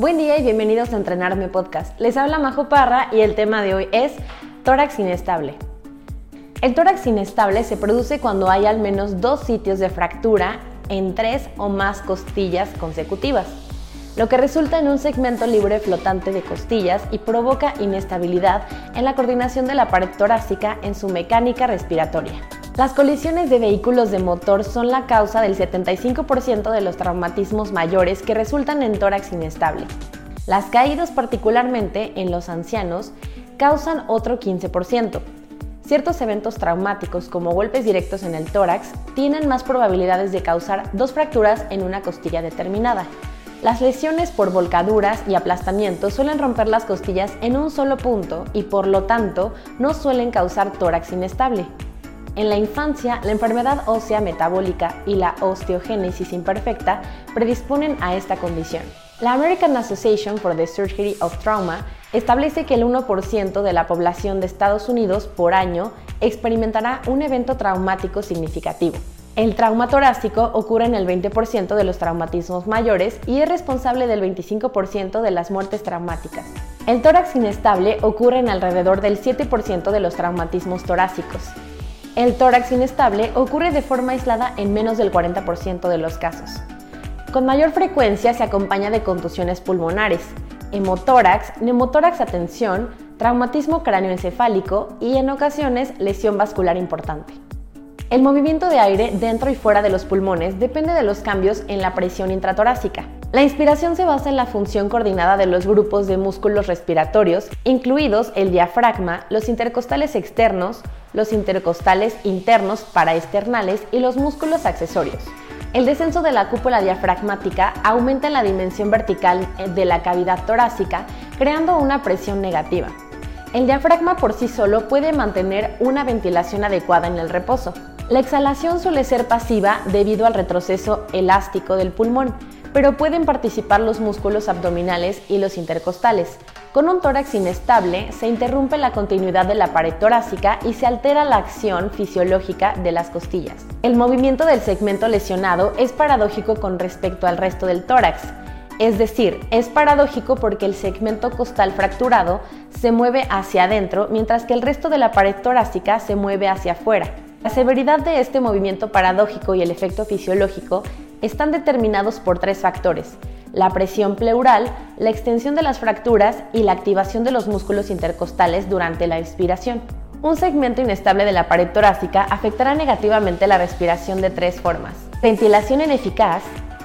Buen día y bienvenidos a Entrenarme Podcast. Les habla Majo Parra y el tema de hoy es tórax inestable. El tórax inestable se produce cuando hay al menos dos sitios de fractura en tres o más costillas consecutivas, lo que resulta en un segmento libre flotante de costillas y provoca inestabilidad en la coordinación de la pared torácica en su mecánica respiratoria. Las colisiones de vehículos de motor son la causa del 75% de los traumatismos mayores que resultan en tórax inestable. Las caídas, particularmente en los ancianos, causan otro 15%. Ciertos eventos traumáticos como golpes directos en el tórax tienen más probabilidades de causar dos fracturas en una costilla determinada. Las lesiones por volcaduras y aplastamientos suelen romper las costillas en un solo punto y por lo tanto no suelen causar tórax inestable. En la infancia, la enfermedad ósea metabólica y la osteogénesis imperfecta predisponen a esta condición. La American Association for the Surgery of Trauma establece que el 1% de la población de Estados Unidos por año experimentará un evento traumático significativo. El trauma torácico ocurre en el 20% de los traumatismos mayores y es responsable del 25% de las muertes traumáticas. El tórax inestable ocurre en alrededor del 7% de los traumatismos torácicos. El tórax inestable ocurre de forma aislada en menos del 40% de los casos. Con mayor frecuencia se acompaña de contusiones pulmonares, hemotórax, neumotórax a tensión, traumatismo cráneoencefálico y en ocasiones lesión vascular importante. El movimiento de aire dentro y fuera de los pulmones depende de los cambios en la presión intratorácica. La inspiración se basa en la función coordinada de los grupos de músculos respiratorios, incluidos el diafragma, los intercostales externos, los intercostales internos paraesternales y los músculos accesorios. El descenso de la cúpula diafragmática aumenta la dimensión vertical de la cavidad torácica, creando una presión negativa. El diafragma por sí solo puede mantener una ventilación adecuada en el reposo. La exhalación suele ser pasiva debido al retroceso elástico del pulmón, pero pueden participar los músculos abdominales y los intercostales. Con un tórax inestable se interrumpe la continuidad de la pared torácica y se altera la acción fisiológica de las costillas. El movimiento del segmento lesionado es paradójico con respecto al resto del tórax. Es decir, es paradójico porque el segmento costal fracturado se mueve hacia adentro mientras que el resto de la pared torácica se mueve hacia afuera. La severidad de este movimiento paradójico y el efecto fisiológico están determinados por tres factores, la presión pleural, la extensión de las fracturas y la activación de los músculos intercostales durante la expiración. Un segmento inestable de la pared torácica afectará negativamente la respiración de tres formas. Ventilación ineficaz,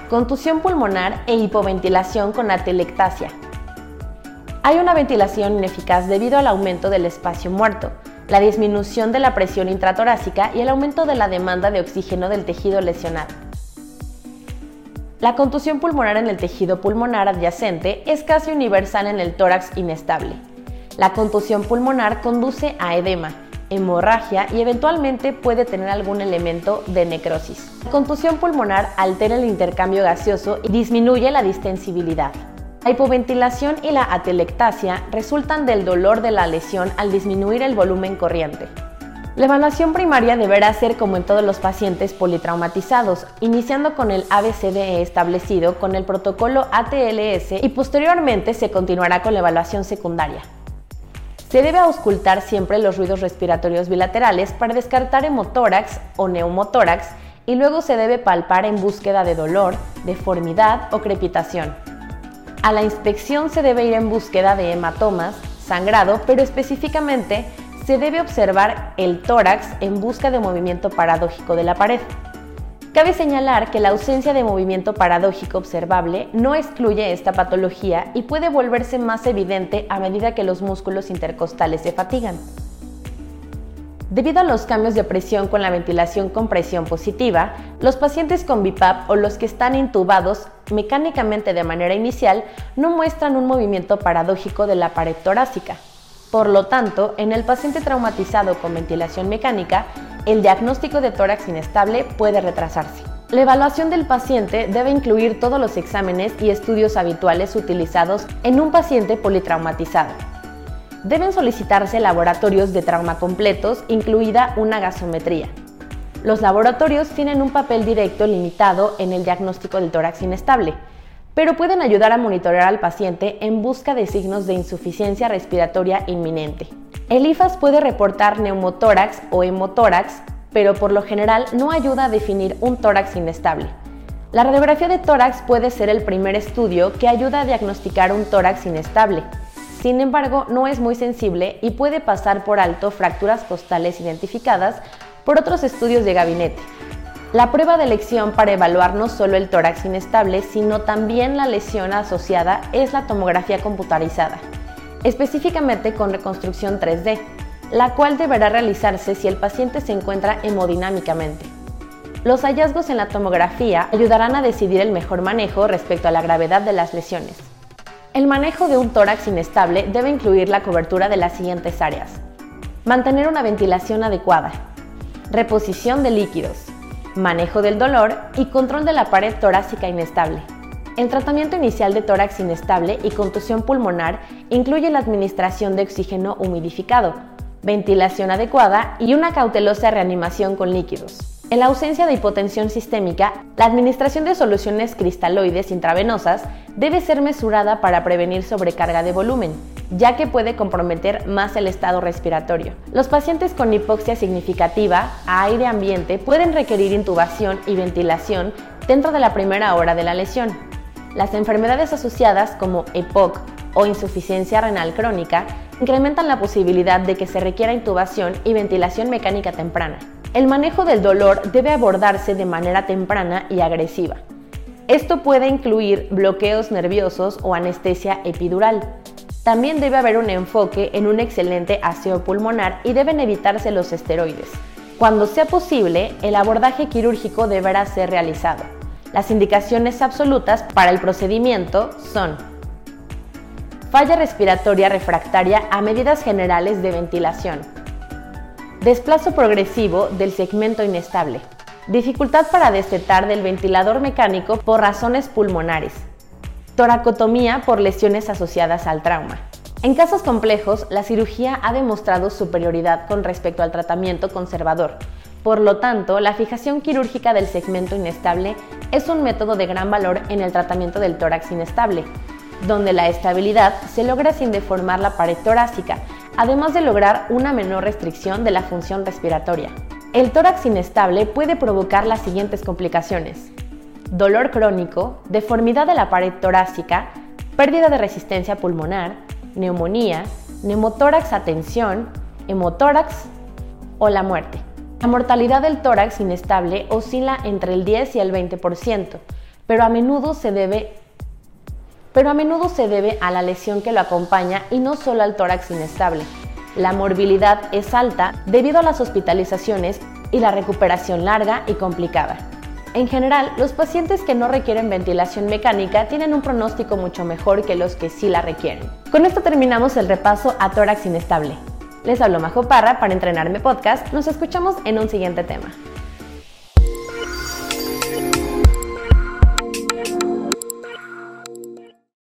contusión pulmonar e hipoventilación con atelectasia. Hay una ventilación ineficaz debido al aumento del espacio muerto, la disminución de la presión intratorácica y el aumento de la demanda de oxígeno del tejido lesionado. La contusión pulmonar en el tejido pulmonar adyacente es casi universal en el tórax inestable. La contusión pulmonar conduce a edema, hemorragia y eventualmente puede tener algún elemento de necrosis. La contusión pulmonar altera el intercambio gaseoso y disminuye la distensibilidad. La hipoventilación y la atelectasia resultan del dolor de la lesión al disminuir el volumen corriente. La evaluación primaria deberá ser como en todos los pacientes politraumatizados, iniciando con el ABCDE establecido con el protocolo ATLS y posteriormente se continuará con la evaluación secundaria. Se debe auscultar siempre los ruidos respiratorios bilaterales para descartar hemotórax o neumotórax y luego se debe palpar en búsqueda de dolor, deformidad o crepitación. A la inspección se debe ir en búsqueda de hematomas, sangrado, pero específicamente se debe observar el tórax en busca de movimiento paradójico de la pared. Cabe señalar que la ausencia de movimiento paradójico observable no excluye esta patología y puede volverse más evidente a medida que los músculos intercostales se fatigan. Debido a los cambios de presión con la ventilación con presión positiva, los pacientes con BIPAP o los que están intubados mecánicamente de manera inicial no muestran un movimiento paradójico de la pared torácica. Por lo tanto, en el paciente traumatizado con ventilación mecánica, el diagnóstico de tórax inestable puede retrasarse. La evaluación del paciente debe incluir todos los exámenes y estudios habituales utilizados en un paciente politraumatizado. Deben solicitarse laboratorios de trauma completos, incluida una gasometría. Los laboratorios tienen un papel directo limitado en el diagnóstico del tórax inestable, pero pueden ayudar a monitorear al paciente en busca de signos de insuficiencia respiratoria inminente. El IFAS puede reportar neumotórax o hemotórax, pero por lo general no ayuda a definir un tórax inestable. La radiografía de tórax puede ser el primer estudio que ayuda a diagnosticar un tórax inestable. Sin embargo, no es muy sensible y puede pasar por alto fracturas costales identificadas por otros estudios de gabinete. La prueba de elección para evaluar no solo el tórax inestable, sino también la lesión asociada es la tomografía computarizada, específicamente con reconstrucción 3D, la cual deberá realizarse si el paciente se encuentra hemodinámicamente. Los hallazgos en la tomografía ayudarán a decidir el mejor manejo respecto a la gravedad de las lesiones. El manejo de un tórax inestable debe incluir la cobertura de las siguientes áreas. Mantener una ventilación adecuada. Reposición de líquidos. Manejo del dolor y control de la pared torácica inestable. El tratamiento inicial de tórax inestable y contusión pulmonar incluye la administración de oxígeno humidificado, ventilación adecuada y una cautelosa reanimación con líquidos. En la ausencia de hipotensión sistémica, la administración de soluciones cristaloides intravenosa debe ser mesurada para prevenir sobrecarga de volumen, ya que puede comprometer más el estado respiratorio. Los pacientes con hipoxia significativa a aire ambiente pueden requerir intubación y ventilación dentro de la primera hora de la lesión. Las enfermedades asociadas como EPOC o insuficiencia renal crónica incrementan la posibilidad de que se requiera intubación y ventilación mecánica temprana. El manejo del dolor debe abordarse de manera temprana y agresiva. Esto puede incluir bloqueos nerviosos o anestesia epidural. También debe haber un enfoque en un excelente aseo pulmonar y deben evitarse los esteroides. Cuando sea posible, el abordaje quirúrgico deberá ser realizado. Las indicaciones absolutas para el procedimiento son falla respiratoria refractaria a medidas generales de ventilación, Desplazo progresivo del segmento inestable. Dificultad para destetar del ventilador mecánico por razones pulmonares. Toracotomía por lesiones asociadas al trauma. En casos complejos, la cirugía ha demostrado superioridad con respecto al tratamiento conservador. Por lo tanto, la fijación quirúrgica del segmento inestable es un método de gran valor en el tratamiento del tórax inestable, donde la estabilidad se logra sin deformar la pared torácica, además de lograr una menor restricción de la función respiratoria. El tórax inestable puede provocar las siguientes complicaciones. Dolor crónico, deformidad de la pared torácica, pérdida de resistencia pulmonar, neumonía, neumotórax a tensión, hemotórax o la muerte. La mortalidad del tórax inestable oscila entre el 10 y el 20%, pero a menudo se debe pero a menudo se debe a la lesión que lo acompaña y no solo al tórax inestable. La morbilidad es alta debido a las hospitalizaciones y la recuperación larga y complicada. En general, los pacientes que no requieren ventilación mecánica tienen un pronóstico mucho mejor que los que sí la requieren. Con esto terminamos el repaso a tórax inestable. Les hablo Majo Parra para Entrenarme Podcast. Nos escuchamos en un siguiente tema.